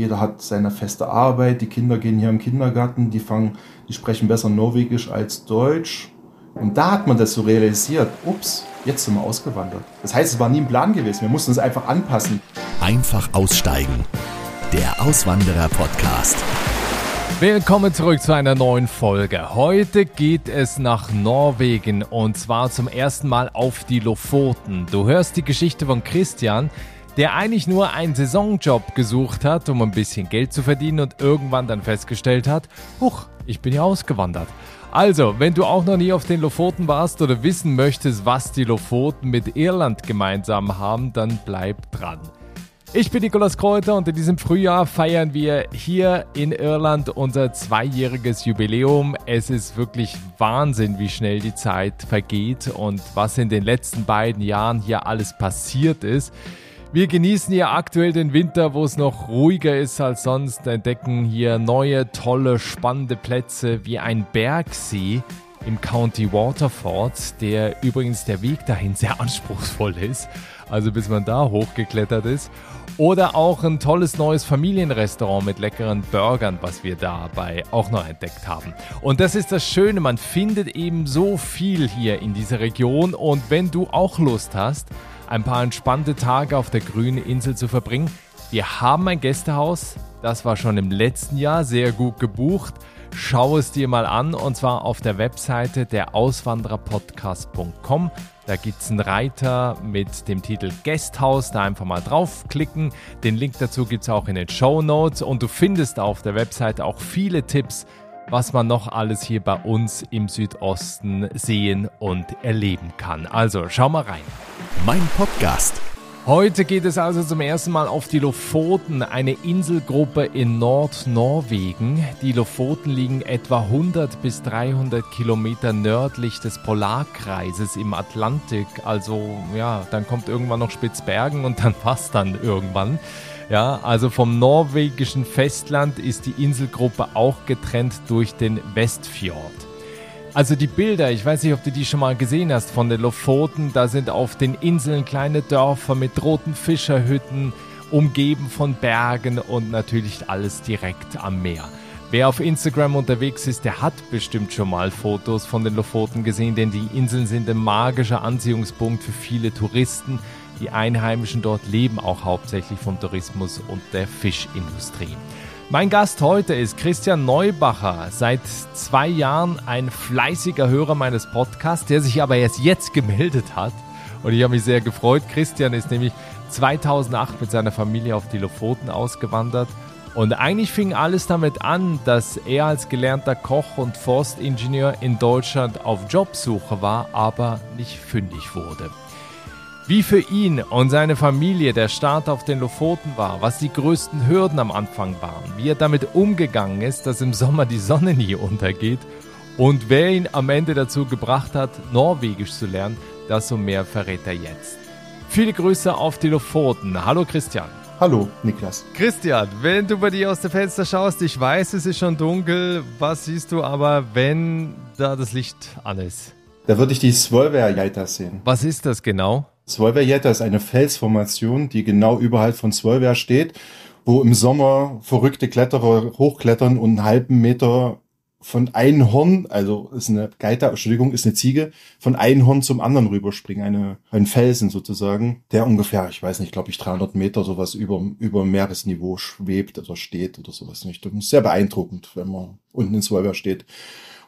Jeder hat seine feste Arbeit. Die Kinder gehen hier im Kindergarten. Die fangen, die sprechen besser Norwegisch als Deutsch. Und da hat man das so realisiert. Ups, jetzt sind wir ausgewandert. Das heißt, es war nie ein Plan gewesen. Wir mussten uns einfach anpassen. Einfach aussteigen. Der Auswanderer-Podcast. Willkommen zurück zu einer neuen Folge. Heute geht es nach Norwegen und zwar zum ersten Mal auf die Lofoten. Du hörst die Geschichte von Christian, der eigentlich nur einen Saisonjob gesucht hat, um ein bisschen Geld zu verdienen und irgendwann dann festgestellt hat, huch, ich bin ja ausgewandert. Also, wenn du auch noch nie auf den Lofoten warst oder wissen möchtest, was die Lofoten mit Irland gemeinsam haben, dann bleib dran. Ich bin Nikolaus Kräuter und in diesem Frühjahr feiern wir hier in Irland unser zweijähriges Jubiläum. Es ist wirklich Wahnsinn, wie schnell die Zeit vergeht und was in den letzten beiden Jahren hier alles passiert ist. Wir genießen hier aktuell den Winter, wo es noch ruhiger ist als sonst, entdecken hier neue, tolle, spannende Plätze wie ein Bergsee im County Waterford, der übrigens der Weg dahin sehr anspruchsvoll ist, also bis man da hochgeklettert ist. Oder auch ein tolles neues Familienrestaurant mit leckeren Burgern, was wir dabei auch noch entdeckt haben. Und das ist das Schöne, man findet eben so viel hier in dieser Region und wenn du auch Lust hast, ein paar entspannte Tage auf der grünen Insel zu verbringen. Wir haben ein Gästehaus, das war schon im letzten Jahr sehr gut gebucht. Schau es dir mal an und zwar auf der Webseite der Auswandererpodcast.com. Da gibt es einen Reiter mit dem Titel Guesthouse, da einfach mal draufklicken. Den Link dazu gibt es auch in den Show Notes und du findest auf der Webseite auch viele Tipps, was man noch alles hier bei uns im Südosten sehen und erleben kann. Also schau mal rein. Mein Podcast. Heute geht es also zum ersten Mal auf die Lofoten, eine Inselgruppe in Nordnorwegen. Die Lofoten liegen etwa 100 bis 300 Kilometer nördlich des Polarkreises im Atlantik. Also ja, dann kommt irgendwann noch Spitzbergen und dann passt dann irgendwann. Ja, also vom norwegischen Festland ist die Inselgruppe auch getrennt durch den Westfjord. Also die Bilder, ich weiß nicht, ob du die schon mal gesehen hast von den Lofoten, da sind auf den Inseln kleine Dörfer mit roten Fischerhütten, umgeben von Bergen und natürlich alles direkt am Meer. Wer auf Instagram unterwegs ist, der hat bestimmt schon mal Fotos von den Lofoten gesehen, denn die Inseln sind ein magischer Anziehungspunkt für viele Touristen. Die Einheimischen dort leben auch hauptsächlich vom Tourismus und der Fischindustrie. Mein Gast heute ist Christian Neubacher, seit zwei Jahren ein fleißiger Hörer meines Podcasts, der sich aber erst jetzt gemeldet hat. Und ich habe mich sehr gefreut. Christian ist nämlich 2008 mit seiner Familie auf die Lofoten ausgewandert. Und eigentlich fing alles damit an, dass er als gelernter Koch und Forstingenieur in Deutschland auf Jobsuche war, aber nicht fündig wurde. Wie für ihn und seine Familie der Start auf den Lofoten war, was die größten Hürden am Anfang waren, wie er damit umgegangen ist, dass im Sommer die Sonne nie untergeht und wer ihn am Ende dazu gebracht hat, Norwegisch zu lernen, das und mehr verrät er jetzt. Viele Grüße auf die Lofoten. Hallo Christian. Hallo, Niklas. Christian, wenn du bei dir aus dem Fenster schaust, ich weiß, es ist schon dunkel, was siehst du aber, wenn da das Licht an ist? Da würde ich die Svolvær sehen. Was ist das genau? Svolværjetta ist eine Felsformation, die genau überhalb von Svolvær steht, wo im Sommer verrückte Kletterer hochklettern und einen halben Meter von einem Horn, also ist eine Geiter, Entschuldigung, ist eine Ziege, von einem Horn zum anderen rüberspringen, eine, ein Felsen sozusagen, der ungefähr, ich weiß nicht, glaube ich, 300 Meter sowas über, über Meeresniveau schwebt oder steht oder sowas nicht. Das ist sehr beeindruckend, wenn man unten in Svolvær steht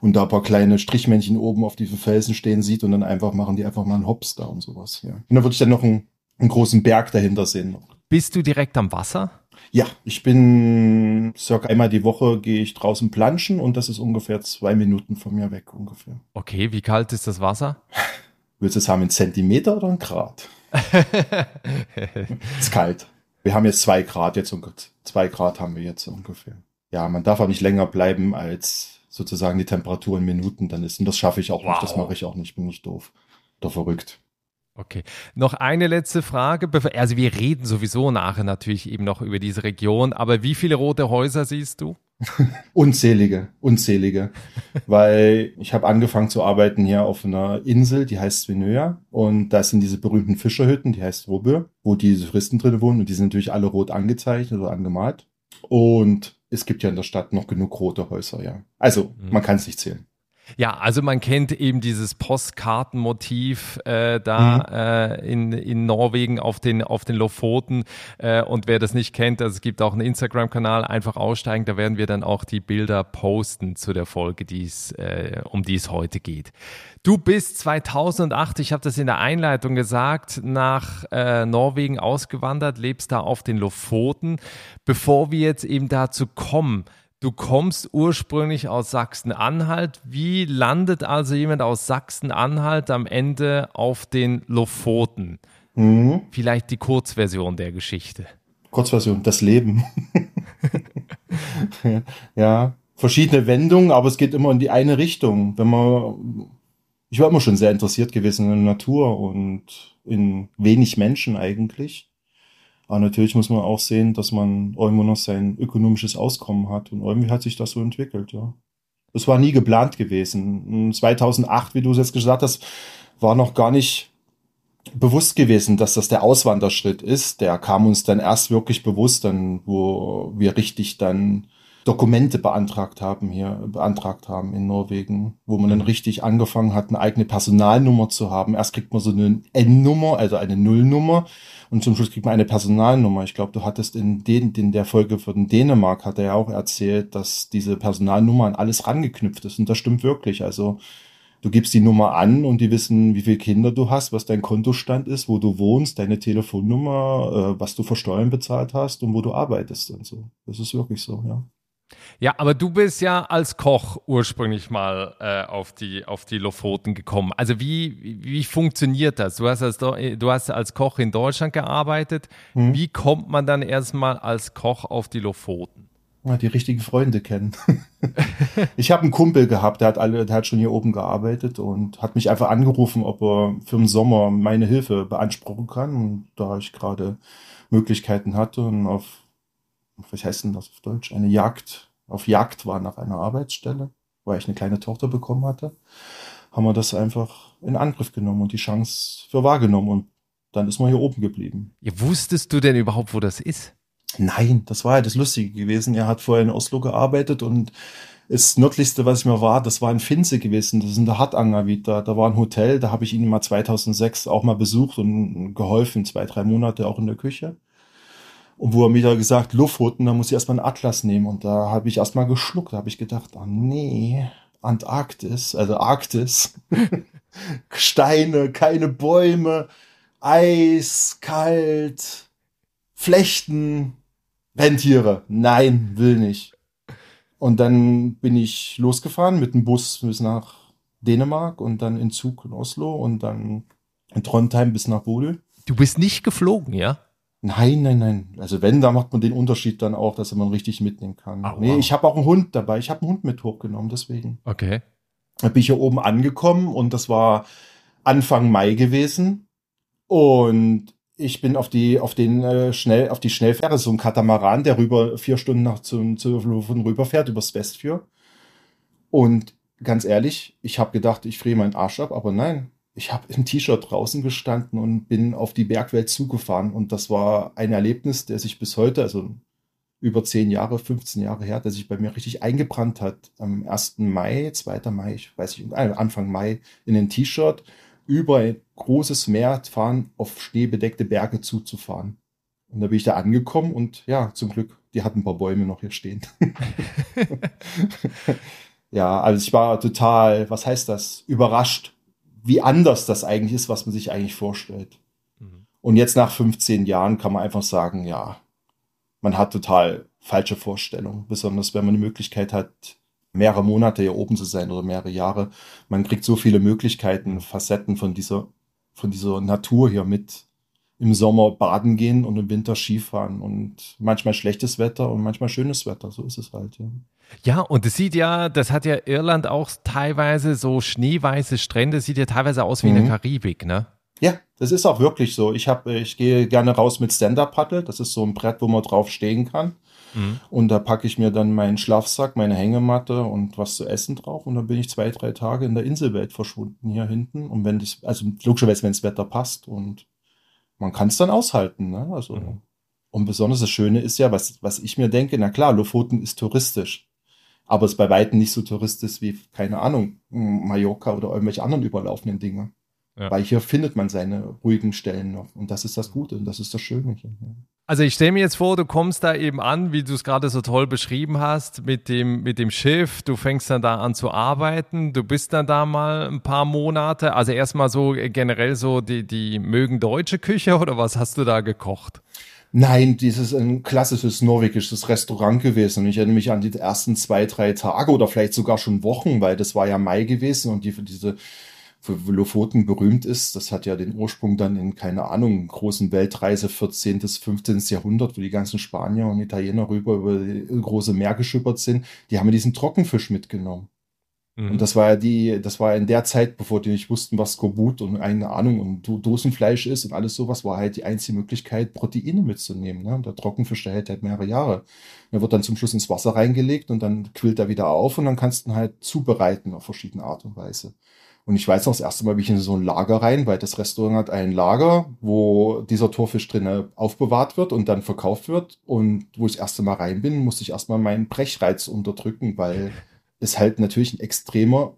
und da paar kleine Strichmännchen oben auf diesen Felsen stehen sieht und dann einfach machen die einfach mal einen Hops da und sowas. Ja. Und dann würde ich dann noch einen, einen großen Berg dahinter sehen. Bist du direkt am Wasser? Ja, ich bin circa einmal die Woche gehe ich draußen planschen und das ist ungefähr zwei Minuten von mir weg ungefähr. Okay, wie kalt ist das Wasser? Willst du es haben in Zentimeter oder in Grad? ist kalt. Wir haben jetzt zwei Grad jetzt und zwei Grad haben wir jetzt ungefähr. Ja, man darf aber nicht länger bleiben als sozusagen die Temperatur in Minuten dann ist. Und das schaffe ich auch wow. nicht, das mache ich auch nicht, bin nicht doof. Doch verrückt. Okay. Noch eine letzte Frage. Also wir reden sowieso nachher natürlich eben noch über diese Region, aber wie viele rote Häuser siehst du? unzählige, unzählige. Weil ich habe angefangen zu arbeiten hier auf einer Insel, die heißt Svenöa. Und da sind diese berühmten Fischerhütten, die heißt Robö, wo die Touristen drin wohnen. Und die sind natürlich alle rot angezeichnet oder angemalt. Und es gibt ja in der Stadt noch genug rote Häuser, ja. Also, mhm. man kann es nicht zählen. Ja, also man kennt eben dieses Postkartenmotiv äh, da mhm. äh, in, in Norwegen auf den, auf den Lofoten. Äh, und wer das nicht kennt, also es gibt auch einen Instagram-Kanal, einfach aussteigen, da werden wir dann auch die Bilder posten zu der Folge, die's, äh, um die es heute geht. Du bist 2008, ich habe das in der Einleitung gesagt, nach äh, Norwegen ausgewandert, lebst da auf den Lofoten. Bevor wir jetzt eben dazu kommen, Du kommst ursprünglich aus Sachsen-Anhalt. Wie landet also jemand aus Sachsen-Anhalt am Ende auf den Lofoten? Mhm. Vielleicht die Kurzversion der Geschichte. Kurzversion, das Leben. ja, verschiedene Wendungen, aber es geht immer in die eine Richtung. Wenn man, ich war immer schon sehr interessiert gewesen in der Natur und in wenig Menschen eigentlich. Aber natürlich muss man auch sehen, dass man irgendwo noch sein ökonomisches Auskommen hat. Und irgendwie hat sich das so entwickelt, ja. Das war nie geplant gewesen. 2008, wie du es jetzt gesagt hast, war noch gar nicht bewusst gewesen, dass das der Auswanderschritt ist. Der kam uns dann erst wirklich bewusst, dann, wo wir richtig dann Dokumente beantragt haben hier, beantragt haben in Norwegen, wo man dann mhm. richtig angefangen hat, eine eigene Personalnummer zu haben. Erst kriegt man so eine N-Nummer, also eine Nullnummer und zum Schluss kriegt man eine Personalnummer. Ich glaube, du hattest in, den, in der Folge von Dänemark hat er ja auch erzählt, dass diese Personalnummer an alles rangeknüpft ist und das stimmt wirklich. Also du gibst die Nummer an und die wissen, wie viele Kinder du hast, was dein Kontostand ist, wo du wohnst, deine Telefonnummer, äh, was du für Steuern bezahlt hast und wo du arbeitest und so. Das ist wirklich so, ja. Ja, aber du bist ja als Koch ursprünglich mal äh, auf, die, auf die Lofoten gekommen. Also wie, wie funktioniert das? Du hast als, du hast als Koch in Deutschland gearbeitet. Hm. Wie kommt man dann erstmal als Koch auf die Lofoten? Die richtigen Freunde kennen. ich habe einen Kumpel gehabt, der hat alle, der hat schon hier oben gearbeitet und hat mich einfach angerufen, ob er für den Sommer meine Hilfe beanspruchen kann. Und da ich gerade Möglichkeiten hatte und auf was heißt denn das auf Deutsch? Eine Jagd, auf Jagd war nach einer Arbeitsstelle, weil ich eine kleine Tochter bekommen hatte, haben wir das einfach in Angriff genommen und die Chance für wahrgenommen und dann ist man hier oben geblieben. Ja, wusstest du denn überhaupt, wo das ist? Nein, das war ja das Lustige gewesen. Er hat vorher in Oslo gearbeitet und das nördlichste, was ich mir war, das war in Finse gewesen. Das ist in der Hartanger wieder. Da war ein Hotel, da habe ich ihn mal 2006 auch mal besucht und geholfen, zwei, drei Monate auch in der Küche. Und wo er mir da gesagt, Lofoten, da muss ich erstmal einen Atlas nehmen. Und da habe ich erstmal geschluckt. Da habe ich gedacht, oh nee, Antarktis, also Arktis. Steine, keine Bäume, Eis, kalt, Flechten, Rentiere. Nein, will nicht. Und dann bin ich losgefahren mit dem Bus bis nach Dänemark und dann in Zug in Oslo und dann in Trondheim bis nach Bodø. Du bist nicht geflogen, ja? Nein, nein, nein. Also wenn, da macht man den Unterschied dann auch, dass man richtig mitnehmen kann. Nee, wow. ich habe auch einen Hund dabei. Ich habe einen Hund mit hochgenommen, deswegen. Okay. Da bin ich hier oben angekommen und das war Anfang Mai gewesen. Und ich bin auf die, auf den äh, schnell, auf die Schnellfähre, so ein Katamaran, der rüber vier Stunden nach zum, zu, von rüberfährt, übers Westfjord. Und ganz ehrlich, ich habe gedacht, ich friere meinen Arsch ab, aber nein, ich habe im T-Shirt draußen gestanden und bin auf die Bergwelt zugefahren. Und das war ein Erlebnis, der sich bis heute, also über zehn Jahre, 15 Jahre her, der sich bei mir richtig eingebrannt hat. Am 1. Mai, 2. Mai, ich weiß nicht, äh, Anfang Mai in ein T-Shirt über ein großes Meer fahren, auf schneebedeckte Berge zuzufahren. Und da bin ich da angekommen und ja, zum Glück, die hatten ein paar Bäume noch hier stehen. ja, also ich war total, was heißt das, überrascht wie anders das eigentlich ist, was man sich eigentlich vorstellt. Mhm. Und jetzt nach 15 Jahren kann man einfach sagen, ja, man hat total falsche Vorstellungen, besonders wenn man die Möglichkeit hat, mehrere Monate hier oben zu sein oder mehrere Jahre. Man kriegt so viele Möglichkeiten, Facetten von dieser, von dieser Natur hier mit. Im Sommer baden gehen und im Winter Skifahren und manchmal schlechtes Wetter und manchmal schönes Wetter. So ist es halt, ja. Ja, und es sieht ja, das hat ja Irland auch teilweise so schneeweiße Strände, sieht ja teilweise aus wie mhm. in der Karibik, ne? Ja, das ist auch wirklich so. Ich habe, ich gehe gerne raus mit Stand-Up-Paddle. Das ist so ein Brett, wo man drauf stehen kann. Mhm. Und da packe ich mir dann meinen Schlafsack, meine Hängematte und was zu essen drauf. Und dann bin ich zwei, drei Tage in der Inselwelt verschwunden hier hinten. Und wenn das, also logischerweise, wenn das Wetter passt und man kann es dann aushalten, ne? Also. Mhm. Und besonders das Schöne ist ja, was, was ich mir denke, na klar, Lofoten ist touristisch. Aber es ist bei weitem nicht so touristisch wie, keine Ahnung, Mallorca oder irgendwelche anderen überlaufenden Dinge. Ja. Weil hier findet man seine ruhigen Stellen noch. Und das ist das Gute und das ist das Schöne hier. Also ich stelle mir jetzt vor, du kommst da eben an, wie du es gerade so toll beschrieben hast, mit dem, mit dem Schiff. Du fängst dann da an zu arbeiten. Du bist dann da mal ein paar Monate. Also erstmal so generell so die, die mögen deutsche Küche oder was hast du da gekocht? Nein, dieses ein klassisches norwegisches Restaurant gewesen. Und ich erinnere mich an die ersten zwei, drei Tage oder vielleicht sogar schon Wochen, weil das war ja Mai gewesen und die, diese für Lofoten berühmt ist. Das hat ja den Ursprung dann in, keine Ahnung, großen Weltreise 14. bis 15. Jahrhundert, wo die ganzen Spanier und Italiener rüber über die große Meer geschippert sind. Die haben diesen Trockenfisch mitgenommen. Mhm. Und das war ja die, das war in der Zeit, bevor die nicht wussten, was Skorbut und eine Ahnung und Dosenfleisch ist und alles sowas, war halt die einzige Möglichkeit, Proteine mitzunehmen. Ne? Und der Trockenfisch, der hält halt mehrere Jahre. Der wird dann zum Schluss ins Wasser reingelegt und dann quillt er wieder auf und dann kannst du ihn halt zubereiten auf verschiedene Art und Weise. Und ich weiß noch, das erste Mal bin ich in so ein Lager rein, weil das Restaurant hat ein Lager, wo dieser Torfisch drin aufbewahrt wird und dann verkauft wird. Und wo ich das erste Mal rein bin, musste ich erstmal meinen Brechreiz unterdrücken, weil es halt natürlich ein extremer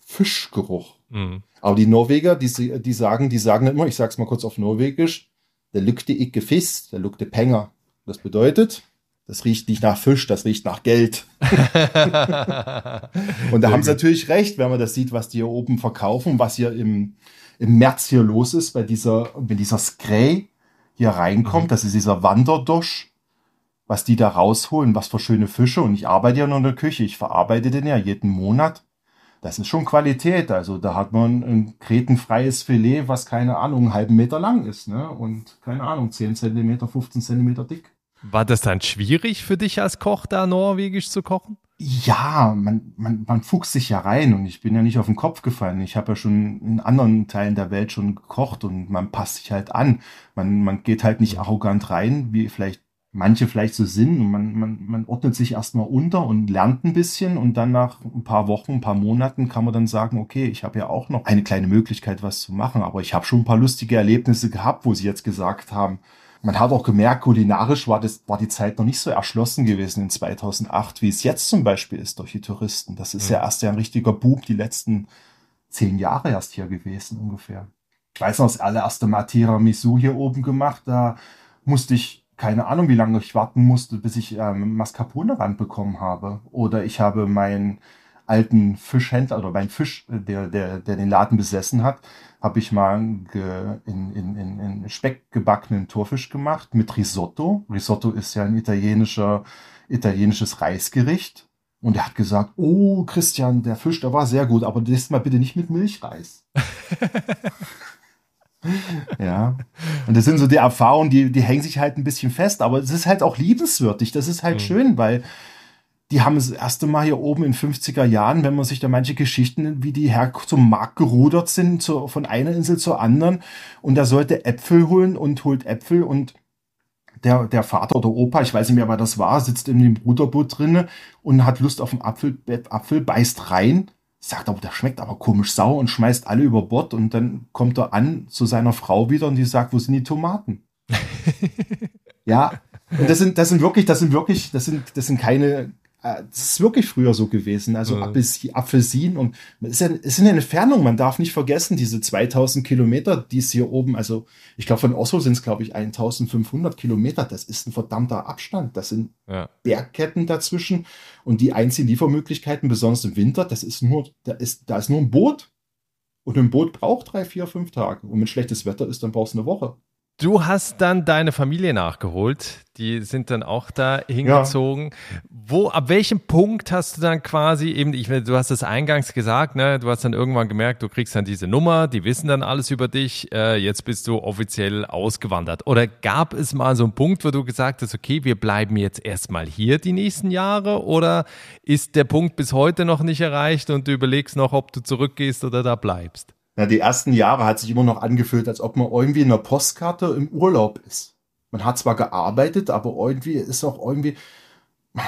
Fischgeruch. Mhm. Aber die Norweger, die, die sagen, die sagen immer, ich sag's mal kurz auf Norwegisch, der lückte ikke Fiss, der lückte Penger. Das bedeutet, das riecht nicht nach Fisch, das riecht nach Geld. und da haben sie natürlich recht, wenn man das sieht, was die hier oben verkaufen, was hier im, im März hier los ist, bei dieser, wenn dieser Skray hier reinkommt, mhm. das ist dieser Wanderdosch, was die da rausholen, was für schöne Fische. Und ich arbeite ja nur in der Küche, ich verarbeite den ja jeden Monat. Das ist schon Qualität. Also da hat man ein kretenfreies Filet, was keine Ahnung, einen halben Meter lang ist, ne? Und keine Ahnung, 10 Zentimeter, 15 Zentimeter dick. War das dann schwierig für dich als Koch, da norwegisch zu kochen? Ja, man, man, man fuchst sich ja rein und ich bin ja nicht auf den Kopf gefallen. Ich habe ja schon in anderen Teilen der Welt schon gekocht und man passt sich halt an. Man, man geht halt nicht arrogant rein, wie vielleicht manche vielleicht so sind. Und man, man, man ordnet sich erstmal unter und lernt ein bisschen und dann nach ein paar Wochen, ein paar Monaten kann man dann sagen, okay, ich habe ja auch noch eine kleine Möglichkeit, was zu machen. Aber ich habe schon ein paar lustige Erlebnisse gehabt, wo sie jetzt gesagt haben, man hat auch gemerkt, kulinarisch war, das, war die Zeit noch nicht so erschlossen gewesen in 2008, wie es jetzt zum Beispiel ist durch die Touristen. Das ist ja, ja erst ja ein richtiger Boom die letzten zehn Jahre erst hier gewesen ungefähr. Ich weiß noch, das allererste Mal Tiramisu hier oben gemacht, da musste ich keine Ahnung, wie lange ich warten musste, bis ich ähm, Mascarpone ranbekommen habe. Oder ich habe meinen alten Fischhändler oder meinen Fisch, der, der, der den Laden besessen hat, habe ich mal ge, in, in, in, in Speck gebackenen Torfisch gemacht mit Risotto. Risotto ist ja ein italienischer, italienisches Reisgericht. Und er hat gesagt, oh Christian, der Fisch, der war sehr gut, aber das mal bitte nicht mit Milchreis. ja. Und das sind so die Erfahrungen, die, die hängen sich halt ein bisschen fest, aber es ist halt auch liebenswürdig. Das ist halt mhm. schön, weil die haben das erste Mal hier oben in 50er Jahren, wenn man sich da manche Geschichten, wie die her zum Markt gerudert sind, zu, von einer Insel zur anderen. Und er sollte Äpfel holen und holt Äpfel und der, der Vater oder Opa, ich weiß nicht mehr, wer das war, sitzt in dem Ruderboot drinne und hat Lust auf einen Apfel, Apfel, beißt rein, sagt aber, der schmeckt aber komisch sauer und schmeißt alle über Bord und dann kommt er an zu seiner Frau wieder und die sagt, wo sind die Tomaten? ja, und das sind, das sind wirklich, das sind wirklich, das sind, das sind keine, das ist wirklich früher so gewesen. Also ja. Apfelsin und es ist, ja, ist eine Entfernung. Man darf nicht vergessen, diese 2000 Kilometer, die es hier oben, also ich glaube von Oslo sind es glaube ich 1500 Kilometer. Das ist ein verdammter Abstand. Das sind ja. Bergketten dazwischen und die einzigen Liefermöglichkeiten, besonders im Winter, das ist nur, da ist, da ist nur ein Boot. Und ein Boot braucht drei, vier, fünf Tage. Und wenn schlechtes Wetter ist, dann brauchst du eine Woche. Du hast dann deine Familie nachgeholt. Die sind dann auch da hingezogen. Ja. Wo, ab welchem Punkt hast du dann quasi eben, ich, du hast es eingangs gesagt, ne, du hast dann irgendwann gemerkt, du kriegst dann diese Nummer, die wissen dann alles über dich, äh, jetzt bist du offiziell ausgewandert. Oder gab es mal so einen Punkt, wo du gesagt hast, okay, wir bleiben jetzt erstmal hier die nächsten Jahre? Oder ist der Punkt bis heute noch nicht erreicht und du überlegst noch, ob du zurückgehst oder da bleibst? Ja, die ersten Jahre hat sich immer noch angefühlt, als ob man irgendwie in einer Postkarte im Urlaub ist. Man hat zwar gearbeitet, aber irgendwie ist auch irgendwie,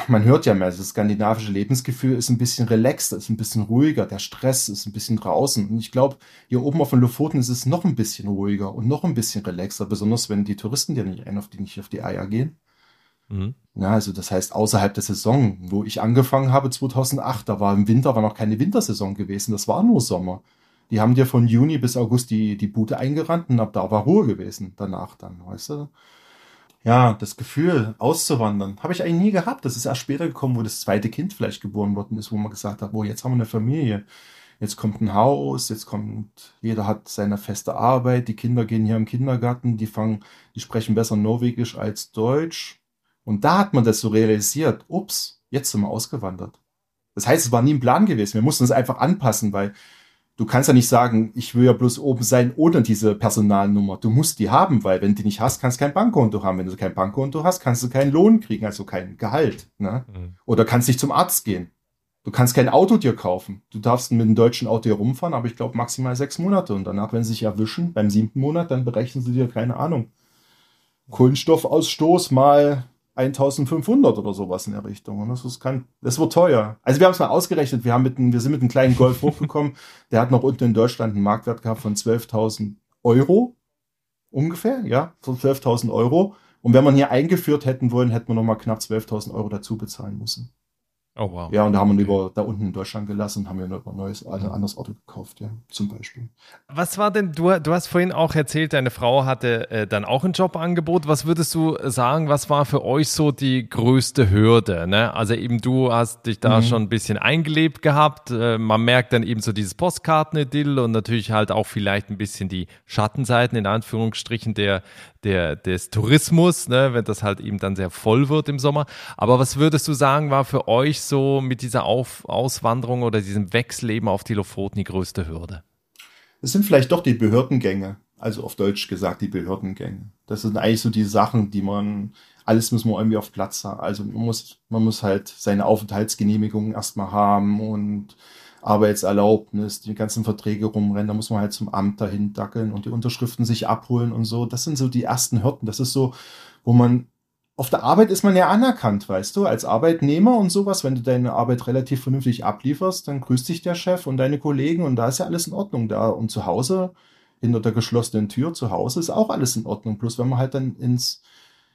man hört ja mehr, das skandinavische Lebensgefühl ist ein bisschen relaxter, ist ein bisschen ruhiger, der Stress ist ein bisschen draußen. Und ich glaube, hier oben auf den Lofoten ist es noch ein bisschen ruhiger und noch ein bisschen relaxer, besonders wenn die Touristen dir nicht ein, auf die nicht auf die Eier gehen. Mhm. Ja, also das heißt, außerhalb der Saison, wo ich angefangen habe 2008, da war im Winter, war noch keine Wintersaison gewesen, das war nur Sommer. Die haben dir von Juni bis August die, die Bude eingerannt und ab da war Ruhe gewesen danach dann, weißt du? Ja, das Gefühl, auszuwandern, habe ich eigentlich nie gehabt. Das ist erst später gekommen, wo das zweite Kind vielleicht geboren worden ist, wo man gesagt hat, wo jetzt haben wir eine Familie. Jetzt kommt ein Haus, jetzt kommt, jeder hat seine feste Arbeit, die Kinder gehen hier im Kindergarten, die fangen, die sprechen besser Norwegisch als Deutsch. Und da hat man das so realisiert, ups, jetzt sind wir ausgewandert. Das heißt, es war nie ein Plan gewesen. Wir mussten es einfach anpassen, weil du kannst ja nicht sagen, ich will ja bloß oben sein ohne diese Personalnummer. Du musst die haben, weil wenn du die nicht hast, kannst du kein Bankkonto haben. Wenn du kein Bankkonto hast, kannst du keinen Lohn kriegen, also kein Gehalt. Ne? Mhm. Oder kannst nicht zum Arzt gehen. Du kannst kein Auto dir kaufen. Du darfst mit einem deutschen Auto hier rumfahren, aber ich glaube maximal sechs Monate. Und danach, wenn sie sich erwischen, beim siebten Monat, dann berechnen sie dir keine Ahnung. Kohlenstoffausstoß mal 1500 oder sowas in der Richtung. Und das ist kein, das wird teuer. Also wir haben es mal ausgerechnet. Wir haben mit einem, wir sind mit einem kleinen Golf hochgekommen. Der hat noch unten in Deutschland einen Marktwert gehabt von 12.000 Euro. Ungefähr, ja, von 12.000 Euro. Und wenn man hier eingeführt hätten wollen, hätten wir noch mal knapp 12.000 Euro dazu bezahlen müssen. Oh wow. Ja, und da haben wir über da unten in Deutschland gelassen haben wir ein neues, ein anderes Auto gekauft, ja, zum Beispiel. Was war denn, du, du hast vorhin auch erzählt, deine Frau hatte äh, dann auch ein Jobangebot. Was würdest du sagen, was war für euch so die größte Hürde? Ne? Also eben du hast dich da mhm. schon ein bisschen eingelebt gehabt. Äh, man merkt dann eben so dieses Postkarten-Idyll und natürlich halt auch vielleicht ein bisschen die Schattenseiten in Anführungsstrichen der, der, des Tourismus, ne? wenn das halt eben dann sehr voll wird im Sommer. Aber was würdest du sagen, war für euch so mit dieser Auf Auswanderung oder diesem Wechselleben auf die Lofoten die größte Hürde? Es sind vielleicht doch die Behördengänge, also auf Deutsch gesagt die Behördengänge. Das sind eigentlich so die Sachen, die man, alles muss man irgendwie auf Platz haben. Also man muss, man muss halt seine Aufenthaltsgenehmigung erstmal haben und Arbeitserlaubnis, die ganzen Verträge rumrennen, da muss man halt zum Amt dahin dackeln und die Unterschriften sich abholen und so. Das sind so die ersten Hürden. Das ist so, wo man auf der Arbeit ist man ja anerkannt, weißt du, als Arbeitnehmer und sowas. Wenn du deine Arbeit relativ vernünftig ablieferst, dann grüßt dich der Chef und deine Kollegen und da ist ja alles in Ordnung da. Und zu Hause, hinter der geschlossenen Tür zu Hause ist auch alles in Ordnung. Plus wenn man halt dann ins,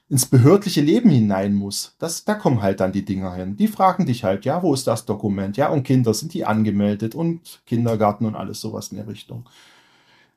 ins behördliche Leben hinein muss, das, da kommen halt dann die Dinger hin. Die fragen dich halt, ja, wo ist das Dokument? Ja, und Kinder, sind die angemeldet? Und Kindergarten und alles sowas in der Richtung.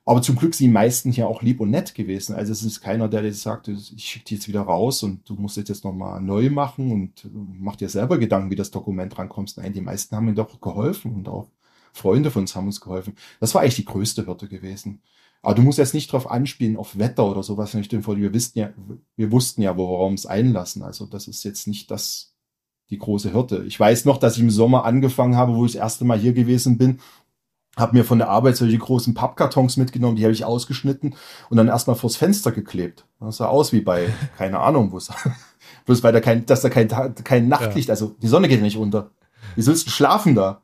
Aber zum Glück sind die meisten hier auch lieb und nett gewesen. Also es ist keiner, der jetzt sagt, ich schicke die jetzt wieder raus und du musst jetzt, nochmal neu machen und mach dir selber Gedanken, wie das Dokument rankommst. Nein, die meisten haben mir doch geholfen und auch Freunde von uns haben uns geholfen. Das war eigentlich die größte Hürde gewesen. Aber du musst jetzt nicht drauf anspielen, auf Wetter oder sowas. Wir, wussten ja, wir wussten ja, worauf uns einlassen. Also das ist jetzt nicht das, die große Hürde. Ich weiß noch, dass ich im Sommer angefangen habe, wo ich das erste Mal hier gewesen bin habe mir von der Arbeit solche großen Pappkartons mitgenommen, die habe ich ausgeschnitten und dann erstmal vors Fenster geklebt. Das sah aus wie bei, keine Ahnung, wo es, bloß weil da kein, dass da kein, kein Nachtlicht, ja. also die Sonne geht nicht unter. Wie sollst du schlafen da?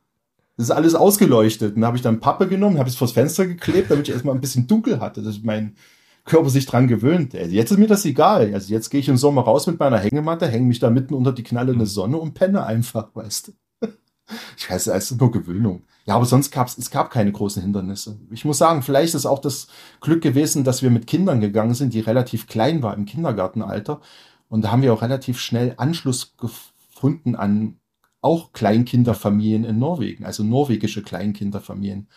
Das ist alles ausgeleuchtet. Und da habe ich dann Pappe genommen, habe es vors Fenster geklebt, damit ich erstmal ein bisschen dunkel hatte, dass mein Körper sich dran gewöhnt. Also jetzt ist mir das egal. Also jetzt gehe ich im Sommer raus mit meiner Hängematte, hänge mich da mitten unter die knallende Sonne und penne einfach, weißt du. Ich weiß, es ist nur Gewöhnung. Ja, aber sonst gab es, gab keine großen Hindernisse. Ich muss sagen, vielleicht ist auch das Glück gewesen, dass wir mit Kindern gegangen sind, die relativ klein waren im Kindergartenalter. Und da haben wir auch relativ schnell Anschluss gefunden an auch Kleinkinderfamilien in Norwegen, also norwegische Kleinkinderfamilien.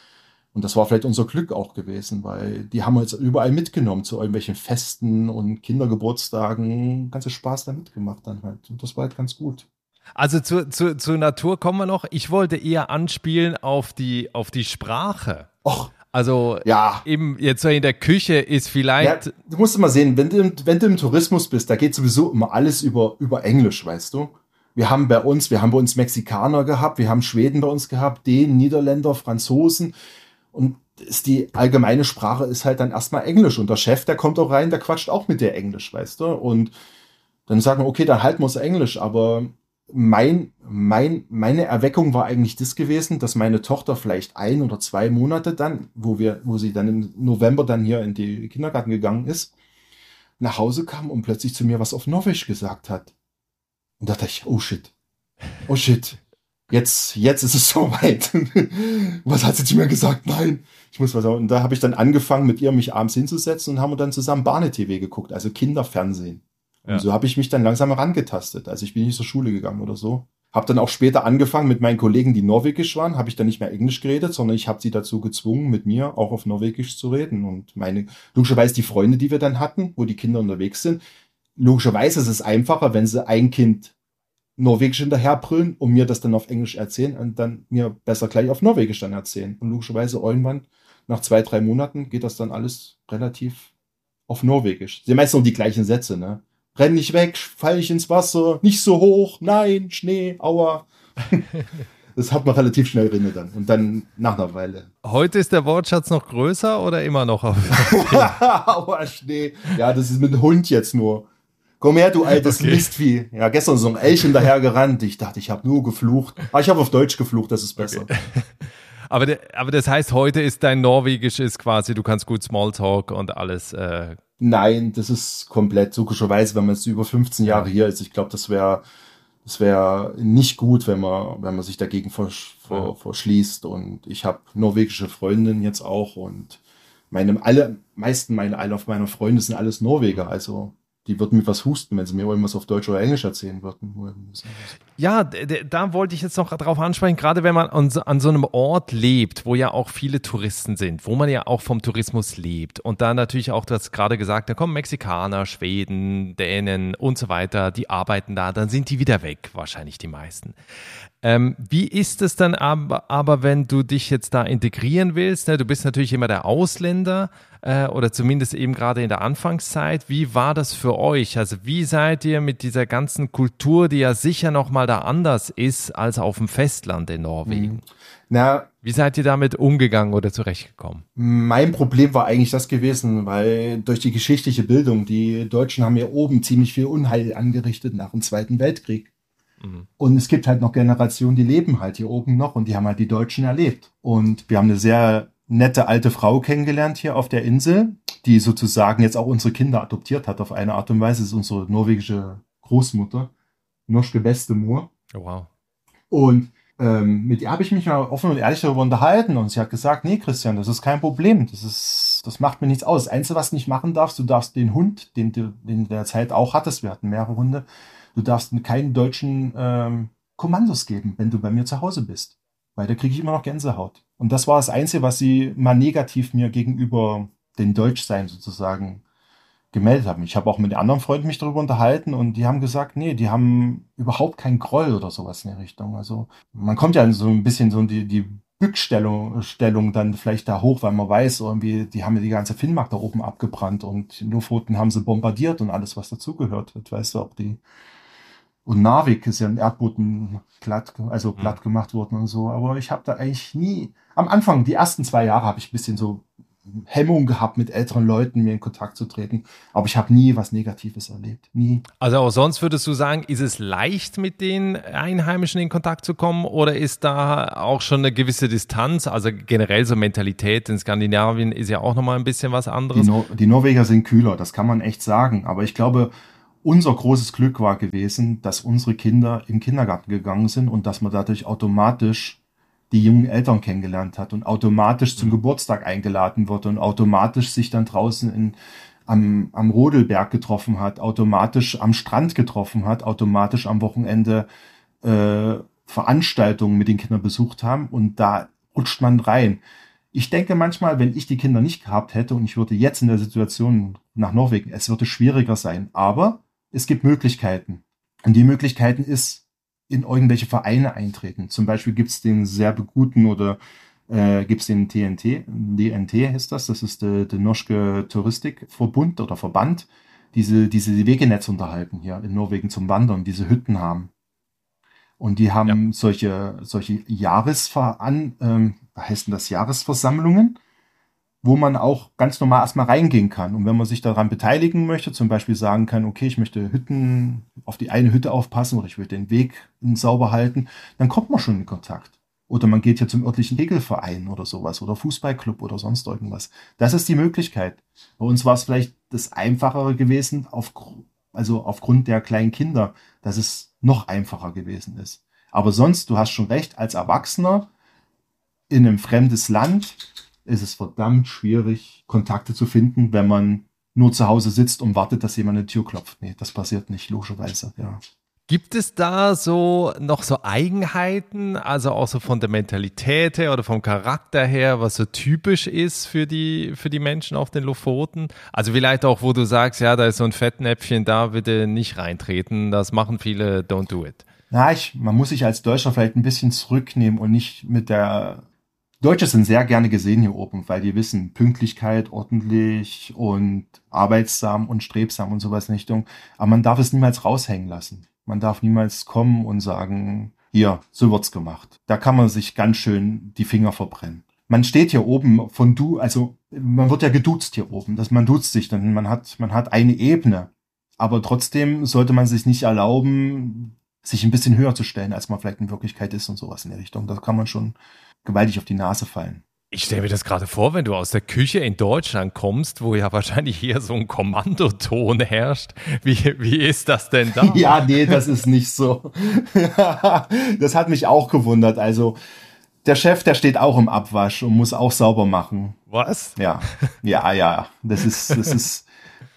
Und das war vielleicht unser Glück auch gewesen, weil die haben uns überall mitgenommen zu irgendwelchen Festen und Kindergeburtstagen. Ganze Spaß da mitgemacht dann halt. Und das war halt ganz gut. Also zu, zu, zur Natur kommen wir noch. Ich wollte eher anspielen auf die, auf die Sprache. Och. Also ja. eben jetzt in der Küche ist vielleicht. Ja, du musst immer sehen, wenn du, wenn du im Tourismus bist, da geht sowieso immer alles über, über Englisch, weißt du. Wir haben bei uns, wir haben bei uns Mexikaner gehabt, wir haben Schweden bei uns gehabt, den Niederländer, Franzosen. Und ist die allgemeine Sprache ist halt dann erstmal Englisch. Und der Chef, der kommt auch rein, der quatscht auch mit dir Englisch, weißt du. Und dann sagen wir, okay, dann halten wir es Englisch, aber mein, mein, meine Erweckung war eigentlich das gewesen, dass meine Tochter vielleicht ein oder zwei Monate dann, wo wir, wo sie dann im November dann hier in die Kindergarten gegangen ist, nach Hause kam und plötzlich zu mir was auf Norwegisch gesagt hat. Und da dachte ich, oh shit, oh shit, jetzt, jetzt ist es soweit. was hat sie zu mir gesagt? Nein, ich muss was sagen. Und da habe ich dann angefangen, mit ihr mich abends hinzusetzen und haben dann zusammen Bahne-TV geguckt, also Kinderfernsehen. Und ja. so habe ich mich dann langsam herangetastet. Also ich bin nicht zur Schule gegangen oder so. Habe dann auch später angefangen mit meinen Kollegen, die norwegisch waren, habe ich dann nicht mehr Englisch geredet, sondern ich habe sie dazu gezwungen, mit mir auch auf Norwegisch zu reden. Und meine, logischerweise die Freunde, die wir dann hatten, wo die Kinder unterwegs sind, logischerweise ist es einfacher, wenn sie ein Kind Norwegisch hinterherbrüllen und mir das dann auf Englisch erzählen und dann mir besser gleich auf Norwegisch dann erzählen. Und logischerweise irgendwann, nach zwei, drei Monaten, geht das dann alles relativ auf Norwegisch. Sie meistens noch die gleichen Sätze, ne? Renn nicht weg, fall nicht ins Wasser, nicht so hoch, nein, Schnee, aua. das hat man relativ schnell drin dann. Und dann nach einer Weile. Heute ist der Wortschatz noch größer oder immer noch auf Aua, Schnee. Ja, das ist mit dem Hund jetzt nur. Komm her, du altes okay. Mistvieh. Ja, gestern so ein Elch daher gerannt. Ich dachte, ich habe nur geflucht. Aber ah, ich habe auf Deutsch geflucht, das ist besser. Okay. Aber, aber das heißt, heute ist dein Norwegisch ist quasi, du kannst gut Smalltalk und alles äh, Nein, das ist komplett logischerweise, wenn man jetzt über 15 Jahre hier ist. Ich glaube, das wäre das wäre nicht gut, wenn man wenn man sich dagegen versch vor, verschließt. Und ich habe norwegische Freundinnen jetzt auch und meine alle meisten meine alle auf meiner Freunde sind alles Norweger. Also die würden mir was husten, wenn sie mir irgendwas auf Deutsch oder Englisch erzählen würden. Ja, da wollte ich jetzt noch drauf ansprechen, gerade wenn man an so, an so, einem Ort lebt, wo ja auch viele Touristen sind, wo man ja auch vom Tourismus lebt und da natürlich auch, du hast gerade gesagt, da kommen Mexikaner, Schweden, Dänen und so weiter, die arbeiten da, dann sind die wieder weg, wahrscheinlich die meisten. Ähm, wie ist es dann aber, aber, wenn du dich jetzt da integrieren willst? Ne? Du bist natürlich immer der Ausländer äh, oder zumindest eben gerade in der Anfangszeit. Wie war das für euch? Also wie seid ihr mit dieser ganzen Kultur, die ja sicher nochmal da anders ist als auf dem Festland in Norwegen? Mhm. Na, wie seid ihr damit umgegangen oder zurechtgekommen? Mein Problem war eigentlich das gewesen, weil durch die geschichtliche Bildung, die Deutschen haben ja oben ziemlich viel Unheil angerichtet nach dem Zweiten Weltkrieg. Mhm. Und es gibt halt noch Generationen, die leben halt hier oben noch und die haben halt die Deutschen erlebt. Und wir haben eine sehr nette alte Frau kennengelernt hier auf der Insel, die sozusagen jetzt auch unsere Kinder adoptiert hat auf eine Art und Weise. Das ist unsere norwegische Großmutter, Norske Bestemor. Oh, wow. Und ähm, mit ihr habe ich mich mal offen und ehrlich darüber unterhalten und sie hat gesagt, nee, Christian, das ist kein Problem. Das ist, das macht mir nichts aus. Das Einzige, was du nicht machen darfst, du darfst den Hund, den du in der Zeit auch hattest, wir hatten mehrere Hunde, du darfst keinen deutschen ähm, Kommandos geben, wenn du bei mir zu Hause bist. Weil da kriege ich immer noch Gänsehaut. Und das war das Einzige, was sie mal negativ mir gegenüber den Deutschsein sozusagen gemeldet haben. Ich habe auch mit anderen Freunden mich darüber unterhalten und die haben gesagt, nee, die haben überhaupt keinen Groll oder sowas in der Richtung. Also man kommt ja so ein bisschen so in die, die Bückstellung Stellung dann vielleicht da hoch, weil man weiß, irgendwie, die haben ja die ganze Finnmark da oben abgebrannt und Lofoten haben sie bombardiert und alles, was dazugehört hat. Weißt du, auch die und Narvik ist ja im Erdboden glatt, also mhm. glatt gemacht worden und so. Aber ich habe da eigentlich nie, am Anfang, die ersten zwei Jahre, habe ich ein bisschen so Hemmung gehabt, mit älteren Leuten mir in Kontakt zu treten. Aber ich habe nie was Negatives erlebt. Nie. Also auch sonst würdest du sagen, ist es leicht, mit den Einheimischen in Kontakt zu kommen oder ist da auch schon eine gewisse Distanz? Also generell so Mentalität in Skandinavien ist ja auch nochmal ein bisschen was anderes. Die, no die Norweger sind kühler, das kann man echt sagen. Aber ich glaube, unser großes Glück war gewesen, dass unsere Kinder im Kindergarten gegangen sind und dass man dadurch automatisch die jungen Eltern kennengelernt hat und automatisch zum mhm. Geburtstag eingeladen wurde und automatisch sich dann draußen in, am, am Rodelberg getroffen hat, automatisch am Strand getroffen hat, automatisch am Wochenende äh, Veranstaltungen mit den Kindern besucht haben und da rutscht man rein. Ich denke manchmal, wenn ich die Kinder nicht gehabt hätte und ich würde jetzt in der Situation nach Norwegen, es würde schwieriger sein. Aber es gibt Möglichkeiten. Und die Möglichkeiten ist, in irgendwelche Vereine eintreten. Zum Beispiel gibt es den sehr guten oder äh, gibt es den TNT, DNT heißt das, das ist der, der Norske Touristikverbund oder Verband, diese, diese Wegenetz unterhalten hier in Norwegen zum Wandern, diese Hütten haben. Und die haben ja. solche, solche Jahresveran, ähm, heißen das Jahresversammlungen, wo man auch ganz normal erstmal reingehen kann. Und wenn man sich daran beteiligen möchte, zum Beispiel sagen kann, okay, ich möchte Hütten auf die eine Hütte aufpassen oder ich will den Weg sauber halten, dann kommt man schon in Kontakt. Oder man geht ja zum örtlichen Regelverein oder sowas oder Fußballclub oder sonst irgendwas. Das ist die Möglichkeit. Bei uns war es vielleicht das Einfachere gewesen, auf, also aufgrund der kleinen Kinder, dass es noch einfacher gewesen ist. Aber sonst, du hast schon recht, als Erwachsener in einem fremdes Land ist es verdammt schwierig, Kontakte zu finden, wenn man nur zu Hause sitzt und wartet, dass jemand eine Tür klopft. Nee, das passiert nicht, logischerweise, ja. Gibt es da so noch so Eigenheiten, also auch so von der Mentalität her oder vom Charakter her, was so typisch ist für die, für die Menschen auf den Lofoten? Also vielleicht auch, wo du sagst, ja, da ist so ein Fettnäpfchen da, bitte nicht reintreten. Das machen viele, don't do it. Na, ich, man muss sich als Deutscher vielleicht ein bisschen zurücknehmen und nicht mit der Deutsche sind sehr gerne gesehen hier oben, weil die wissen, Pünktlichkeit, ordentlich und arbeitsam und strebsam und sowas in Richtung. Aber man darf es niemals raushängen lassen. Man darf niemals kommen und sagen, hier, so wird's gemacht. Da kann man sich ganz schön die Finger verbrennen. Man steht hier oben von du, also man wird ja geduzt hier oben, dass man duzt sich, dann man hat, man hat eine Ebene. Aber trotzdem sollte man sich nicht erlauben, sich ein bisschen höher zu stellen, als man vielleicht in Wirklichkeit ist und sowas in der Richtung. Da kann man schon gewaltig auf die Nase fallen. Ich stelle mir das gerade vor, wenn du aus der Küche in Deutschland kommst, wo ja wahrscheinlich hier so ein Kommandoton herrscht. Wie, wie ist das denn da? Ja, nee, das ist nicht so. das hat mich auch gewundert. Also, der Chef, der steht auch im Abwasch und muss auch sauber machen. Was? Ja, ja, ja. Das ist, das ist.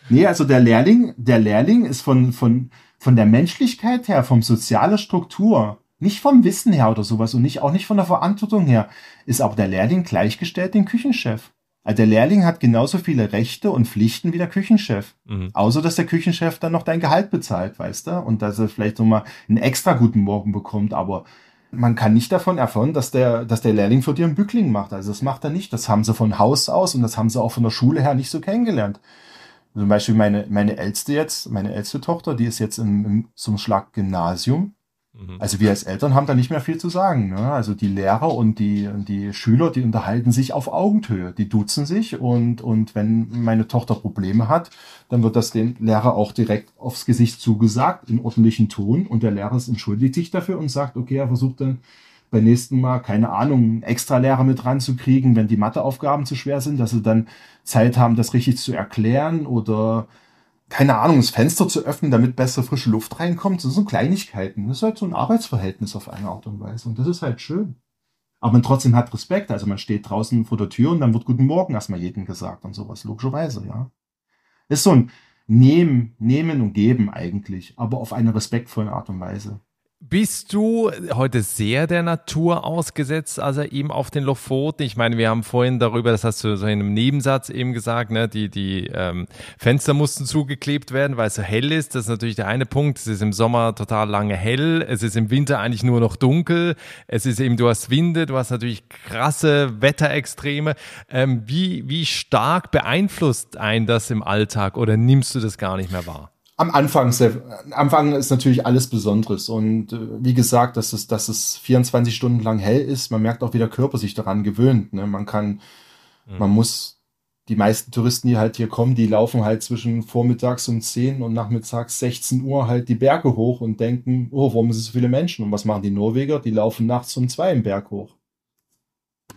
Nee, also der Lehrling, der Lehrling ist von, von, von der Menschlichkeit her, vom sozialen Struktur nicht vom Wissen her oder sowas und nicht, auch nicht von der Verantwortung her, ist auch der Lehrling gleichgestellt dem Küchenchef. Also der Lehrling hat genauso viele Rechte und Pflichten wie der Küchenchef. Mhm. Außer, dass der Küchenchef dann noch dein Gehalt bezahlt, weißt du? Und dass er vielleicht nochmal einen extra guten Morgen bekommt. Aber man kann nicht davon erfahren, dass der, dass der Lehrling für dir einen Bückling macht. Also das macht er nicht. Das haben sie von Haus aus und das haben sie auch von der Schule her nicht so kennengelernt. Zum Beispiel meine, meine älteste jetzt, meine älteste Tochter, die ist jetzt im, im zum Schlag Gymnasium. Also wir als Eltern haben da nicht mehr viel zu sagen. Ne? Also die Lehrer und die, die Schüler, die unterhalten sich auf Augenhöhe, die duzen sich und, und wenn meine Tochter Probleme hat, dann wird das dem Lehrer auch direkt aufs Gesicht zugesagt, in ordentlichen Ton und der Lehrer entschuldigt sich dafür und sagt, okay, er versucht dann beim nächsten Mal, keine Ahnung, einen extra Lehrer mit ranzukriegen, wenn die Matheaufgaben zu schwer sind, dass sie dann Zeit haben, das richtig zu erklären oder keine Ahnung, das Fenster zu öffnen, damit bessere frische Luft reinkommt. Das sind so Kleinigkeiten. Das ist halt so ein Arbeitsverhältnis auf eine Art und Weise. Und das ist halt schön. Aber man trotzdem hat Respekt. Also man steht draußen vor der Tür und dann wird Guten Morgen erstmal jedem gesagt und sowas. Logischerweise, ja. ist so ein Nehmen, Nehmen und Geben eigentlich, aber auf eine respektvolle Art und Weise. Bist du heute sehr der Natur ausgesetzt, also eben auf den Lofoten? Ich meine, wir haben vorhin darüber, das hast du so in einem Nebensatz eben gesagt, ne, die, die ähm, Fenster mussten zugeklebt werden, weil es so hell ist. Das ist natürlich der eine Punkt. Es ist im Sommer total lange hell. Es ist im Winter eigentlich nur noch dunkel. Es ist eben, du hast Winde, du hast natürlich krasse Wetterextreme. Ähm, wie, wie stark beeinflusst ein das im Alltag oder nimmst du das gar nicht mehr wahr? Am Anfang, am Anfang ist natürlich alles Besonderes. Und äh, wie gesagt, dass es, dass es 24 Stunden lang hell ist, man merkt auch, wie der Körper sich daran gewöhnt. Ne? Man kann, mhm. man muss, die meisten Touristen, die halt hier kommen, die laufen halt zwischen vormittags um 10 und nachmittags 16 Uhr halt die Berge hoch und denken, oh, warum sind so viele Menschen? Und was machen die Norweger? Die laufen nachts um zwei im Berg hoch.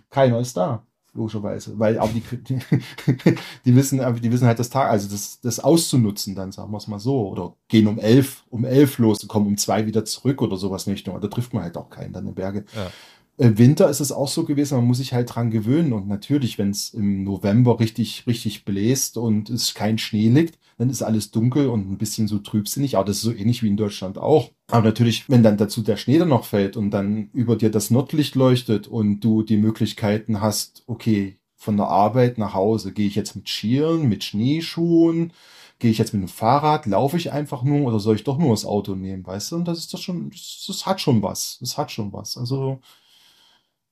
Keiner ist da logischerweise, weil auch die, die, die wissen, die wissen halt das Tag, also das, das auszunutzen, dann sagen wir es mal so, oder gehen um elf, um elf los und kommen um zwei wieder zurück oder sowas nicht. Da trifft man halt auch keinen dann in Berge. Ja. Im Winter ist es auch so gewesen, man muss sich halt dran gewöhnen und natürlich, wenn es im November richtig, richtig bläst und es kein Schnee liegt, dann ist alles dunkel und ein bisschen so trübsinnig, aber das ist so ähnlich wie in Deutschland auch. Aber natürlich, wenn dann dazu der Schnee dann noch fällt und dann über dir das Nordlicht leuchtet und du die Möglichkeiten hast, okay, von der Arbeit nach Hause, gehe ich jetzt mit Skiern, mit Schneeschuhen, gehe ich jetzt mit dem Fahrrad, laufe ich einfach nur oder soll ich doch nur das Auto nehmen, weißt du? Und das ist doch schon, das, das hat schon was, das hat schon was. Also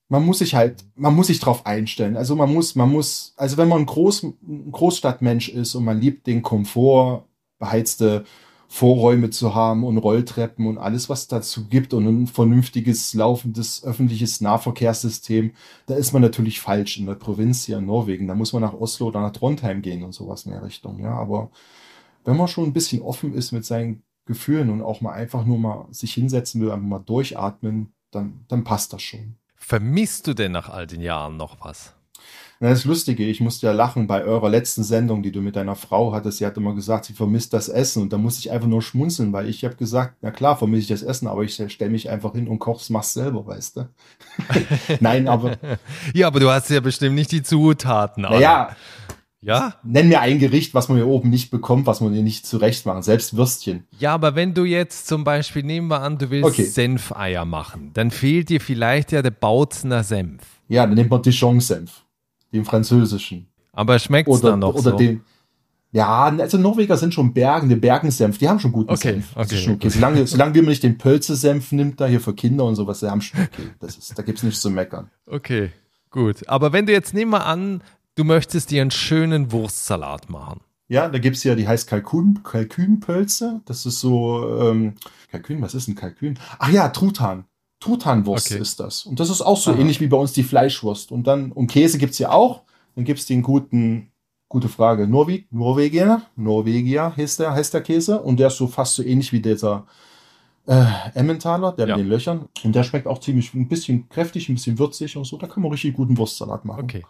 man muss sich halt, man muss sich drauf einstellen. Also man muss, man muss, also wenn man ein, Groß, ein Großstadtmensch ist und man liebt den Komfort, beheizte Vorräume zu haben und Rolltreppen und alles, was dazu gibt und ein vernünftiges, laufendes öffentliches Nahverkehrssystem, da ist man natürlich falsch in der Provinz hier in Norwegen. Da muss man nach Oslo oder nach Trondheim gehen und sowas in der Richtung. Ja, aber wenn man schon ein bisschen offen ist mit seinen Gefühlen und auch mal einfach nur mal sich hinsetzen will, einfach mal durchatmen, dann, dann passt das schon. Vermisst du denn nach all den Jahren noch was? das Lustige, ich musste ja lachen bei eurer letzten Sendung, die du mit deiner Frau hattest. Sie hat immer gesagt, sie vermisst das Essen. Und da musste ich einfach nur schmunzeln, weil ich habe gesagt, na klar, vermisse ich das Essen, aber ich stelle mich einfach hin und koch's, mach's selber, weißt du? Nein, aber. ja, aber du hast ja bestimmt nicht die Zutaten. Naja. Ja? Nenn mir ein Gericht, was man hier oben nicht bekommt, was man hier nicht zurecht machen. Selbst Würstchen. Ja, aber wenn du jetzt zum Beispiel, nehmen wir an, du willst okay. Senfeier machen, dann fehlt dir vielleicht ja der Bautzener Senf. Ja, dann nimmt man Dijon-Senf den französischen. Aber schmeckt es dann noch oder so? Den, ja, also Norweger sind schon Bergen, der Bergensenf, die haben schon guten okay, Senf. Okay, okay, okay. Solange, solange wir nicht den Pölze-Senf nimmt, da hier für Kinder und sowas, die haben schon okay. Das ist, da gibt's nichts zu meckern. Okay, gut. Aber wenn du jetzt, nehmen wir an, du möchtest dir einen schönen Wurstsalat machen. Ja, da gibt's ja, die heißt Kalkun, Kalkünpölze. Das ist so, ähm, Kalkün, was ist ein Kalkün? Ach ja, Truthahn. Truthahnwurst Okay. ist das. Und das ist auch so Aha. ähnlich wie bei uns die Fleischwurst. Und dann, und Käse gibt's ja auch. Dann gibt's den guten, gute Frage, Norweg, Norwegier, Norwegier heißt der, heißt der Käse. Und der ist so fast so ähnlich wie dieser äh, Emmentaler, der Ja. mit den Löchern. Und der schmeckt auch ziemlich, ein bisschen kräftig, ein bisschen würzig und so. Da kann man richtig guten Wurstsalat machen. Okay.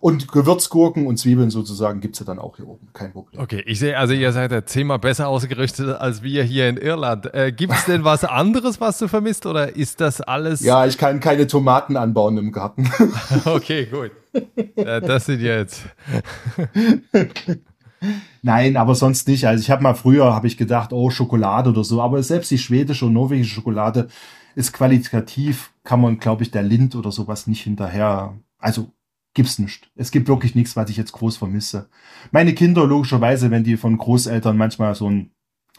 Und Gewürzgurken und Zwiebeln sozusagen gibt's ja dann auch hier oben. Kein Problem. Okay, ich sehe, also ihr seid ja zehnmal besser ausgerüstet als wir hier in Irland. Äh, Gibt es denn was anderes, was du vermisst oder ist das alles? Ja, ich kann keine Tomaten anbauen im Garten. Okay, gut. Äh, das sind jetzt. Nein, aber sonst nicht. Also ich habe mal früher habe ich gedacht, oh Schokolade oder so, aber selbst die schwedische und norwegische Schokolade ist qualitativ, kann man glaube ich der Lind oder sowas nicht hinterher. Also gibt's nicht. Es gibt wirklich nichts, was ich jetzt groß vermisse. Meine Kinder logischerweise, wenn die von Großeltern manchmal so ein